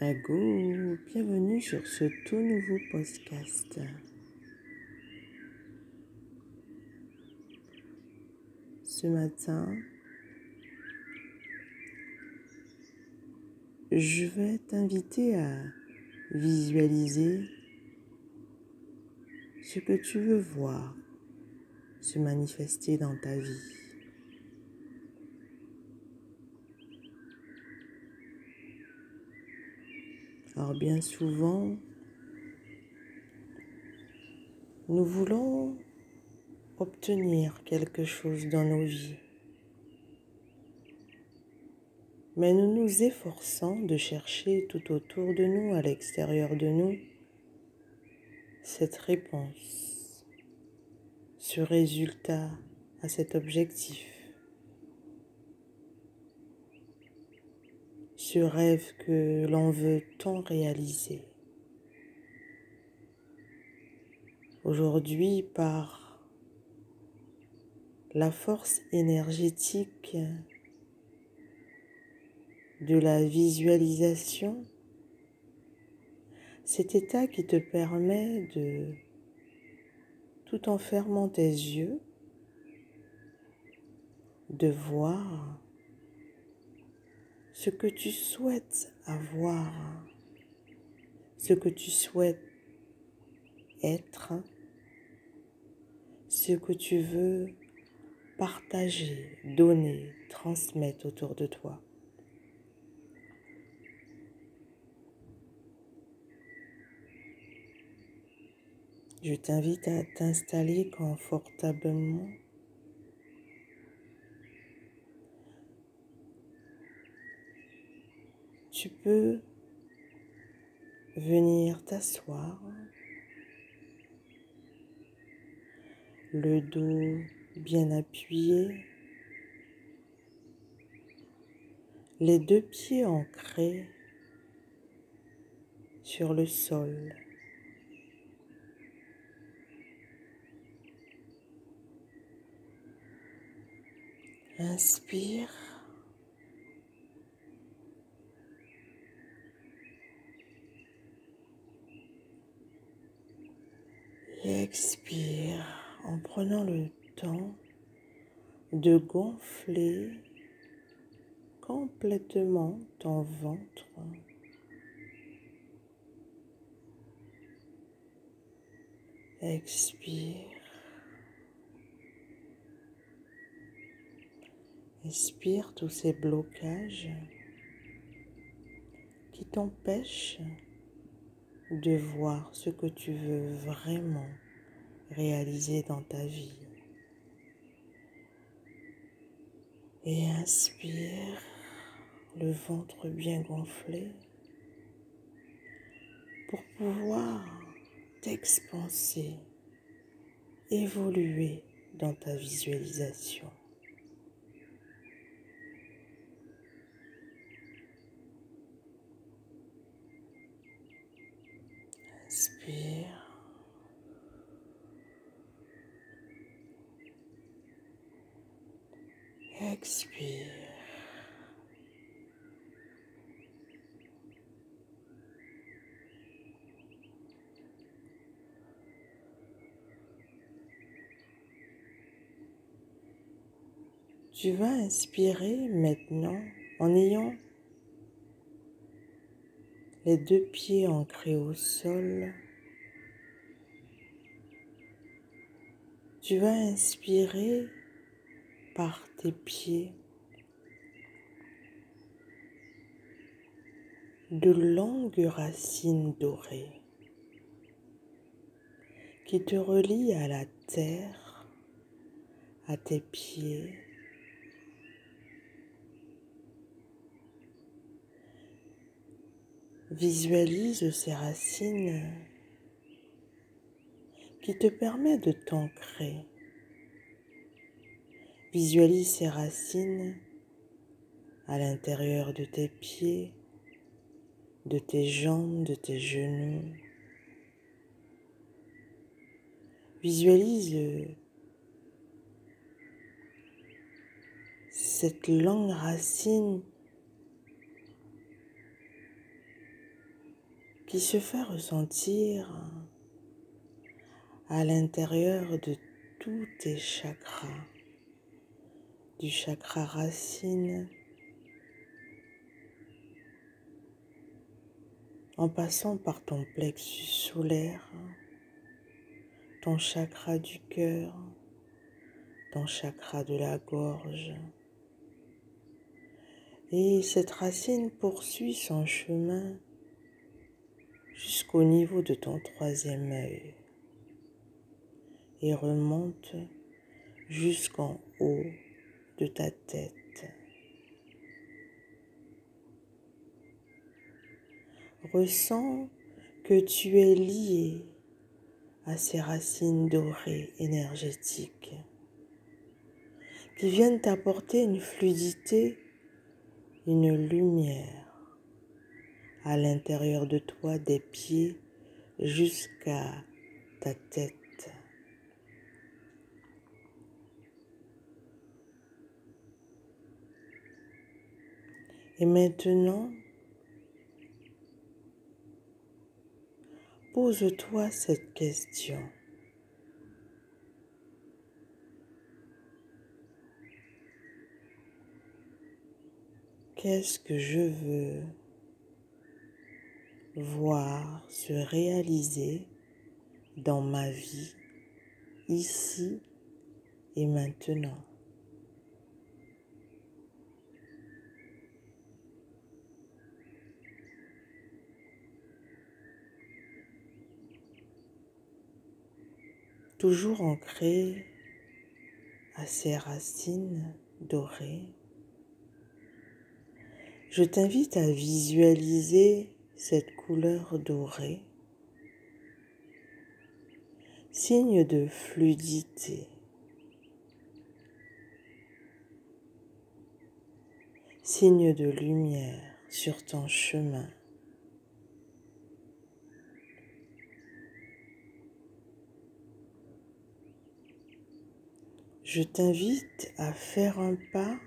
Ago, bienvenue sur ce tout nouveau podcast. Ce matin, je vais t'inviter à visualiser ce que tu veux voir se manifester dans ta vie. Alors bien souvent, nous voulons obtenir quelque chose dans nos vies, mais nous nous efforçons de chercher tout autour de nous, à l'extérieur de nous, cette réponse, ce résultat à cet objectif. Ce rêve que l'on veut tant réaliser. Aujourd'hui, par la force énergétique de la visualisation, cet état qui te permet de, tout en fermant tes yeux, de voir ce que tu souhaites avoir, ce que tu souhaites être, ce que tu veux partager, donner, transmettre autour de toi. Je t'invite à t'installer confortablement tu peux venir t'asseoir, le dos bien appuyé, les deux pieds ancrés sur le sol. Inspire. Expire en prenant le temps de gonfler complètement ton ventre. Expire. Expire tous ces blocages qui t'empêchent de voir ce que tu veux vraiment réaliser dans ta vie. Et inspire le ventre bien gonflé pour pouvoir t'expanser, évoluer dans ta visualisation. Expire. Tu vas inspirer maintenant en ayant les deux pieds ancrés au sol. Tu vas inspirer par tes pieds de longues racines dorées qui te relient à la terre, à tes pieds. Visualise ces racines qui te permettent de t'ancrer. Visualise ces racines à l'intérieur de tes pieds, de tes jambes, de tes genoux. Visualise cette longue racine qui se fait ressentir à l'intérieur de tous tes chakras, du chakra racine en passant par ton plexus solaire, ton chakra du cœur, ton chakra de la gorge. Et cette racine poursuit son chemin jusqu'au niveau de ton troisième œil et remonte jusqu'en haut de ta tête. Ressens que tu es lié à ces racines dorées énergétiques qui viennent t'apporter une fluidité, une lumière à l'intérieur de toi des pieds jusqu'à ta tête. Et maintenant, pose-toi cette question. Qu'est-ce que je veux voir se réaliser dans ma vie, ici et maintenant? Toujours ancré à ses racines dorées, je t'invite à visualiser cette couleur dorée, signe de fluidité, signe de lumière sur ton chemin. Je t'invite à faire un pas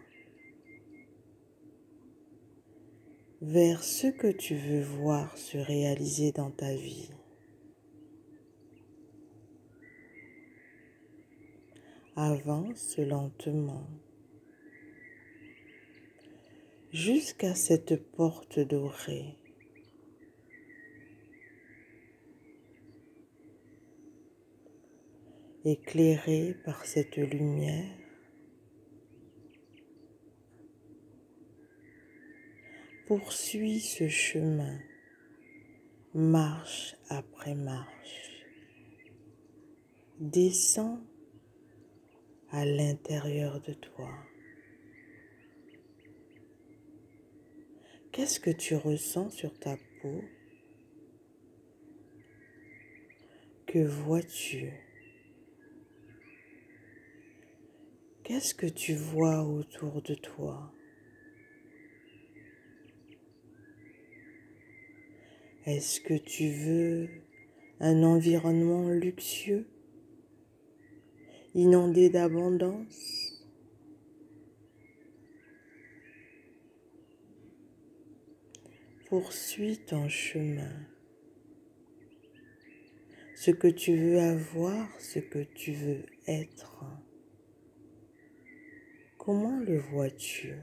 vers ce que tu veux voir se réaliser dans ta vie. Avance lentement jusqu'à cette porte dorée. Éclairé par cette lumière. Poursuis ce chemin, marche après marche. Descends à l'intérieur de toi. Qu'est-ce que tu ressens sur ta peau? Que vois-tu? Qu'est-ce que tu vois autour de toi? Est-ce que tu veux un environnement luxueux, inondé d'abondance? Poursuis ton chemin. Ce que tu veux avoir, ce que tu veux être. Comment le vois-tu?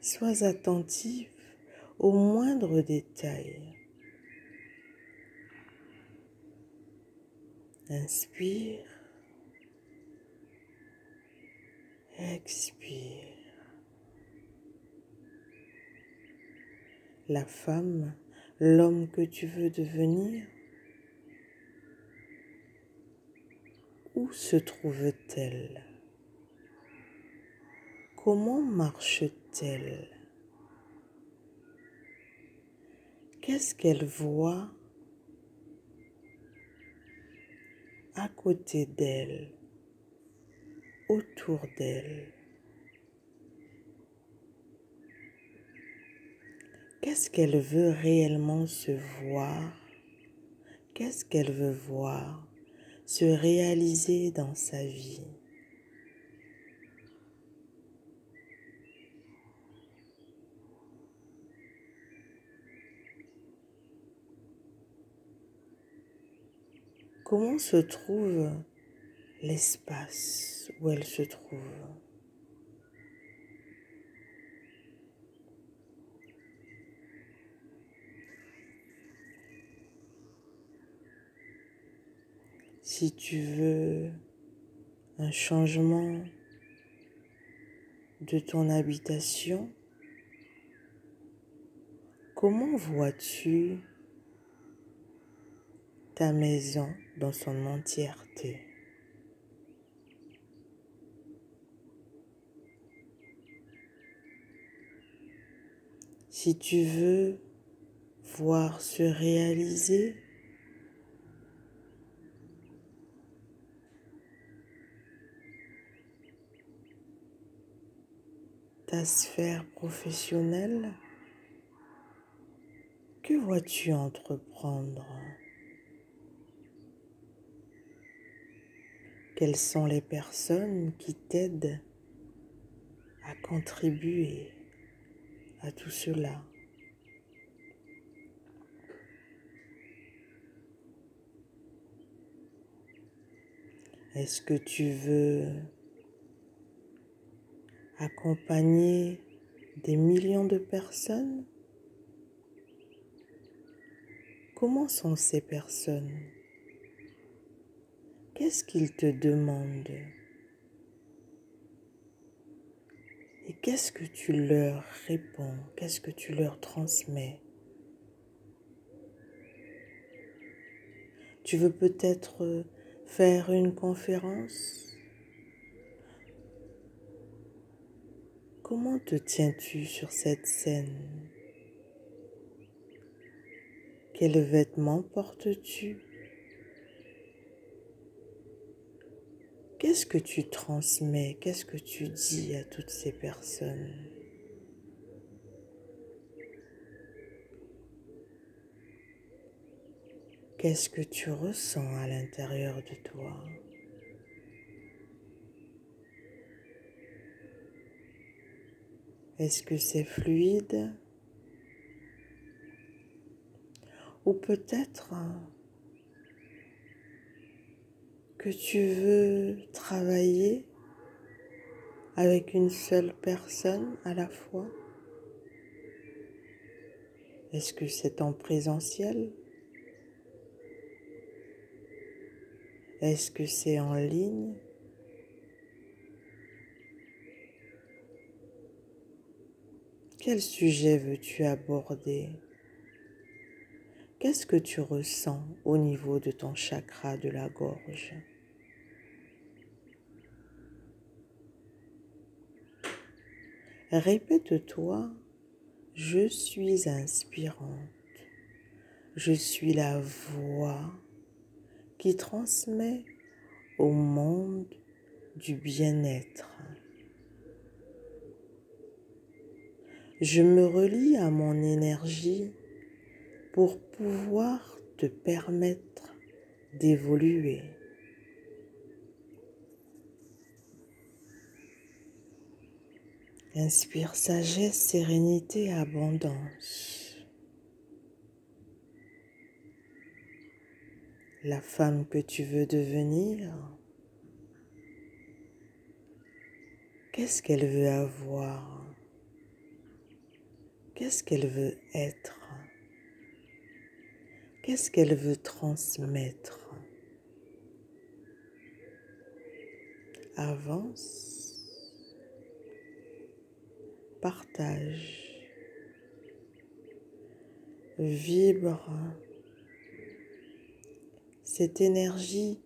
Sois attentif aux moindres détails. Inspire. Expire. La femme, l'homme que tu veux devenir Où se trouve-t-elle? Comment marche-t-elle? Qu'est-ce qu'elle voit? À côté d'elle, autour d'elle. Qu'est-ce qu'elle veut réellement se voir? Qu'est-ce qu'elle veut voir? se réaliser dans sa vie. Comment se trouve l'espace où elle se trouve? Si tu veux un changement de ton habitation, comment vois-tu ta maison dans son entièreté? Si tu veux voir se réaliser ta sphère professionnelle, que vois-tu entreprendre? Quelles sont les personnes qui t'aident à contribuer à tout cela? Est-ce que tu veux accompagner des millions de personnes? Comment sont ces personnes? Qu'est-ce qu'ils te demandent? Et qu'est-ce que tu leur réponds? Qu'est-ce que tu leur transmets? Tu veux peut-être faire une conférence? Comment te tiens-tu sur cette scène? Quels vêtements portes-tu? Qu'est-ce que tu transmets? Qu'est-ce que tu dis à toutes ces personnes? Qu'est-ce que tu ressens à l'intérieur de toi? Est-ce que c'est fluide? Ou peut-être que tu veux travailler avec une seule personne à la fois? Est-ce que c'est en présentiel? Est-ce que c'est en ligne? Quel sujet veux-tu aborder? Qu'est-ce que tu ressens au niveau de ton chakra de la gorge? Répète-toi, je suis inspirante. Je suis la voix qui transmet au monde du bien-être. Je me relie à mon énergie pour pouvoir te permettre d'évoluer. Inspire sagesse, sérénité, abondance. La femme que tu veux devenir, qu'est-ce qu'elle veut avoir? Qu'est-ce qu'elle veut être? Qu'est-ce qu'elle veut transmettre? Avance. Partage, vibre. Cette énergie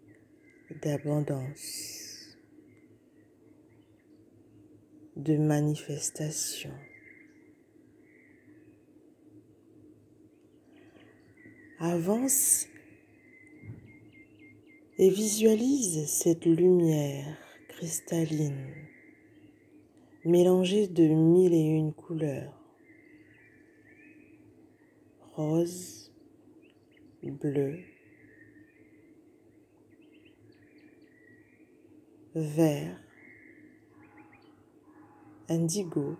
d'abondance, de manifestation. Avance et visualise cette lumière cristalline mélangé de mille et une couleurs. Rose, bleu, vert, indigo,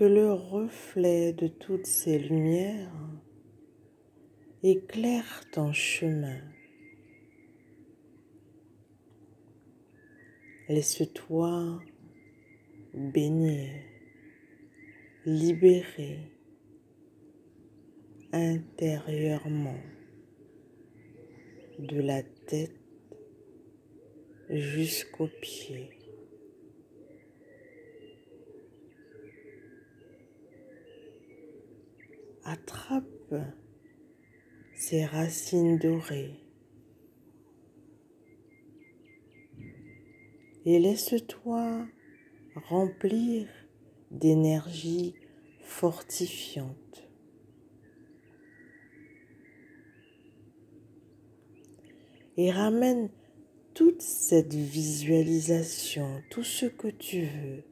que le reflet de toutes ces lumières éclaire ton chemin. Laisse-toi bénir, libérer intérieurement de la tête jusqu'aux pieds. Attrape ces racines dorées et laisse-toi remplir d'énergie fortifiante. Et ramène toute cette visualisation, tout ce que tu veux,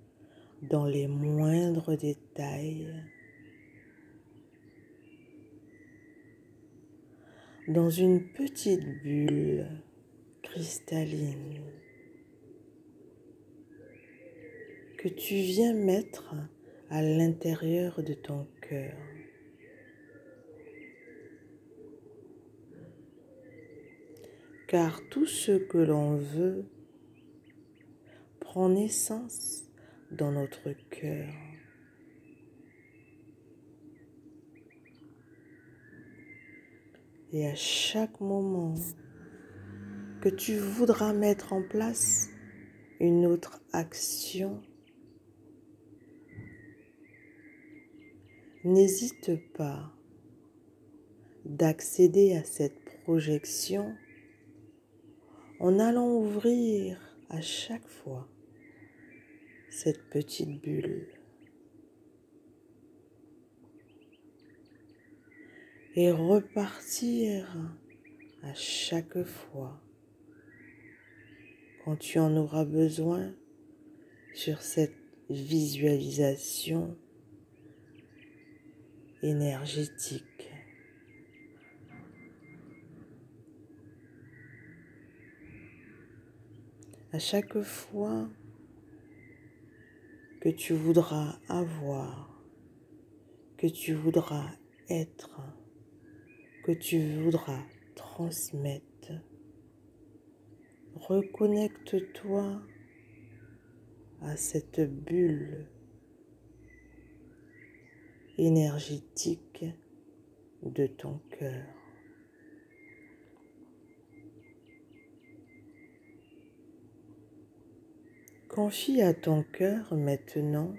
dans les moindres détails, dans une petite bulle cristalline que tu viens mettre à l'intérieur de ton cœur. Car tout ce que l'on veut prend naissance dans notre cœur. Et à chaque moment que tu voudras mettre en place une autre action, n'hésite pas d'accéder à cette projection en allant ouvrir à chaque fois cette petite bulle. Et repartir à chaque fois quand tu en auras besoin sur cette visualisation énergétique. À chaque fois que tu voudras avoir, que tu voudras être, que tu voudras transmettre. Reconnecte-toi à cette bulle énergétique de ton cœur. Confie à ton cœur maintenant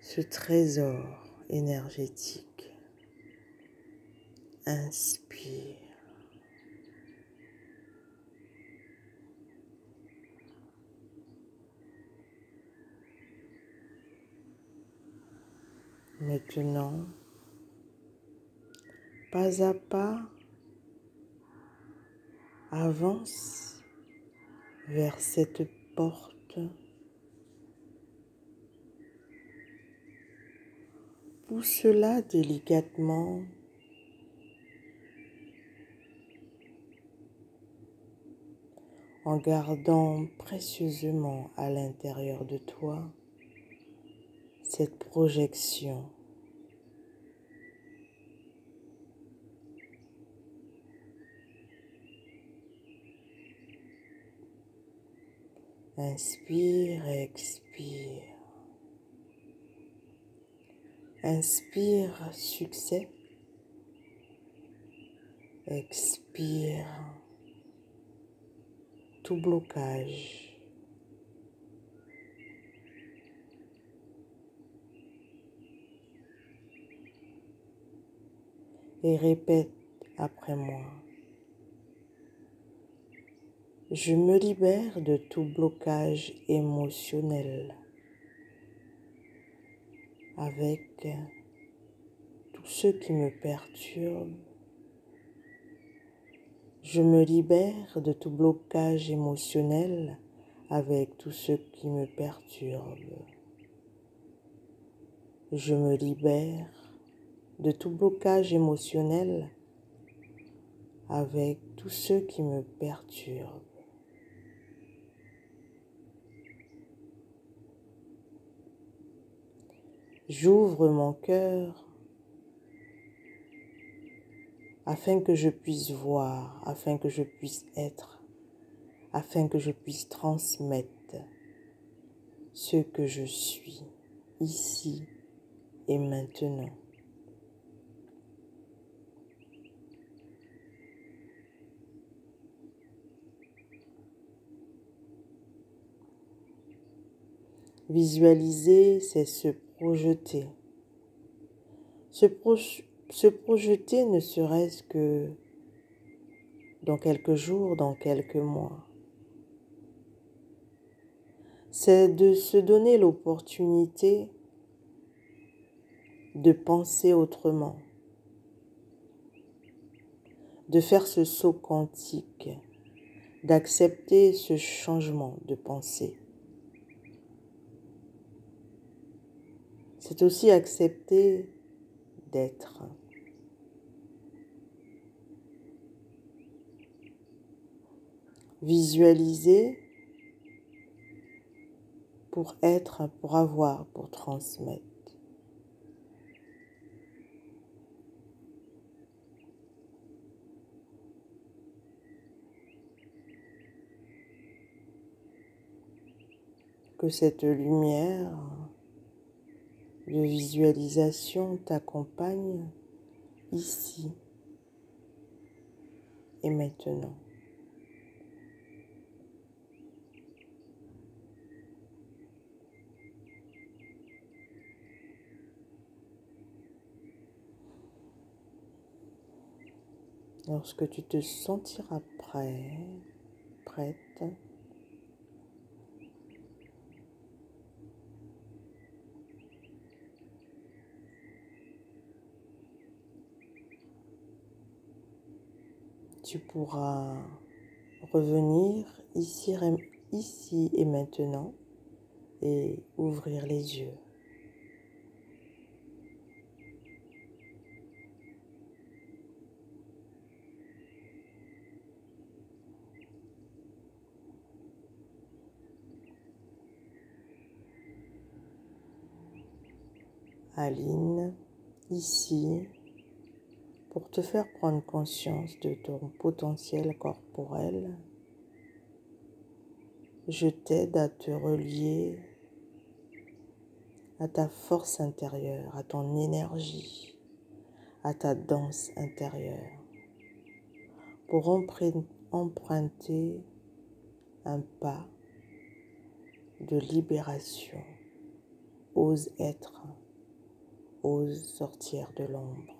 ce trésor énergétique. Inspire. Maintenant, pas à pas, avance vers cette porte pousse-la délicatement? en gardant précieusement à l'intérieur de toi cette projection. Inspire expire. Inspire succès. Expire tout blocage. Et répète après moi. Je me libère de tout blocage émotionnel avec tout ce qui me perturbe. Je me libère de tout blocage émotionnel avec tout ce qui me perturbe. Je me libère de tout blocage émotionnel avec tout ce qui me perturbe. J'ouvre mon cœur afin que je puisse voir, afin que je puisse être, afin que je puisse transmettre ce que je suis ici et maintenant. Visualiser, c'est se se projeter ne serait-ce que dans quelques jours, dans quelques mois. C'est de se donner l'opportunité de penser autrement, de faire ce saut quantique, d'accepter ce changement de pensée. C'est aussi accepter d'être. Visualiser pour être, pour avoir, pour transmettre. Que cette lumière de visualisation t'accompagne ici et maintenant. Lorsque tu te sentiras prêt, prête, tu pourras revenir ici, ici et maintenant et ouvrir les yeux. Aline, ici, pour te faire prendre conscience de ton potentiel corporel, je t'aide à te relier à ta force intérieure, à ton énergie, à ta danse intérieure, pour emprunter un pas de libération. Ose être, ose sortir de l'ombre.